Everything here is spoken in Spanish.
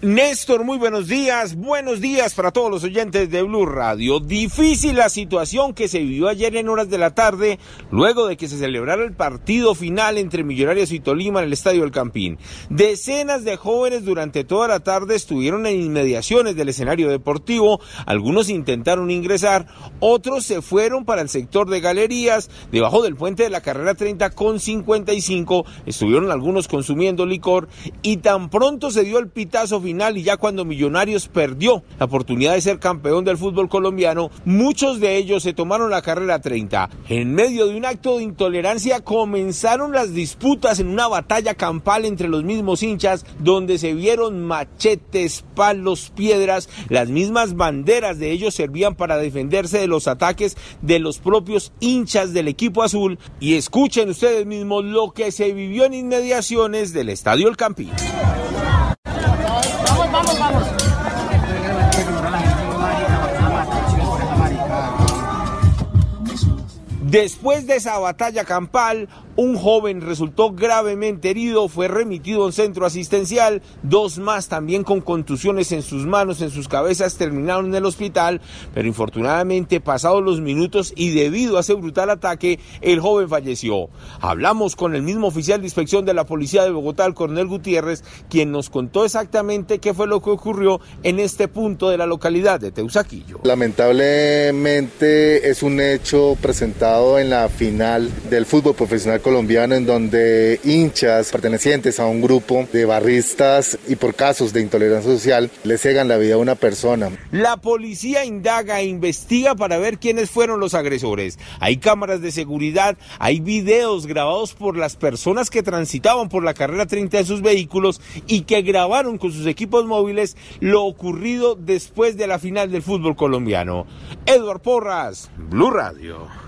Néstor, muy buenos días. Buenos días para todos los oyentes de Blue Radio. Difícil la situación que se vivió ayer en horas de la tarde, luego de que se celebrara el partido final entre Millonarios y Tolima en el Estadio del Campín. Decenas de jóvenes durante toda la tarde estuvieron en inmediaciones del escenario deportivo. Algunos intentaron ingresar, otros se fueron para el sector de galerías, debajo del puente de la carrera 30 con 55. Estuvieron algunos consumiendo licor y tan pronto se dio el pitazo final y ya cuando Millonarios perdió la oportunidad de ser campeón del fútbol colombiano, muchos de ellos se tomaron la carrera 30. En medio de un acto de intolerancia comenzaron las disputas en una batalla campal entre los mismos hinchas donde se vieron machetes, palos, piedras, las mismas banderas de ellos servían para defenderse de los ataques de los propios hinchas del equipo azul y escuchen ustedes mismos lo que se vivió en inmediaciones del Estadio El Campín. Después de esa batalla campal, un joven resultó gravemente herido, fue remitido a un centro asistencial, dos más también con contusiones en sus manos, en sus cabezas, terminaron en el hospital, pero infortunadamente pasados los minutos y debido a ese brutal ataque, el joven falleció. Hablamos con el mismo oficial de inspección de la Policía de Bogotá, el coronel Gutiérrez, quien nos contó exactamente qué fue lo que ocurrió en este punto de la localidad de Teusaquillo. Lamentablemente es un hecho presentado en la final del fútbol profesional colombiano en donde hinchas pertenecientes a un grupo de barristas y por casos de intolerancia social le cegan la vida a una persona. La policía indaga e investiga para ver quiénes fueron los agresores. Hay cámaras de seguridad, hay videos grabados por las personas que transitaban por la carrera 30 de sus vehículos y que grabaron con sus equipos móviles lo ocurrido después de la final del fútbol colombiano. Edward Porras, Blue Radio.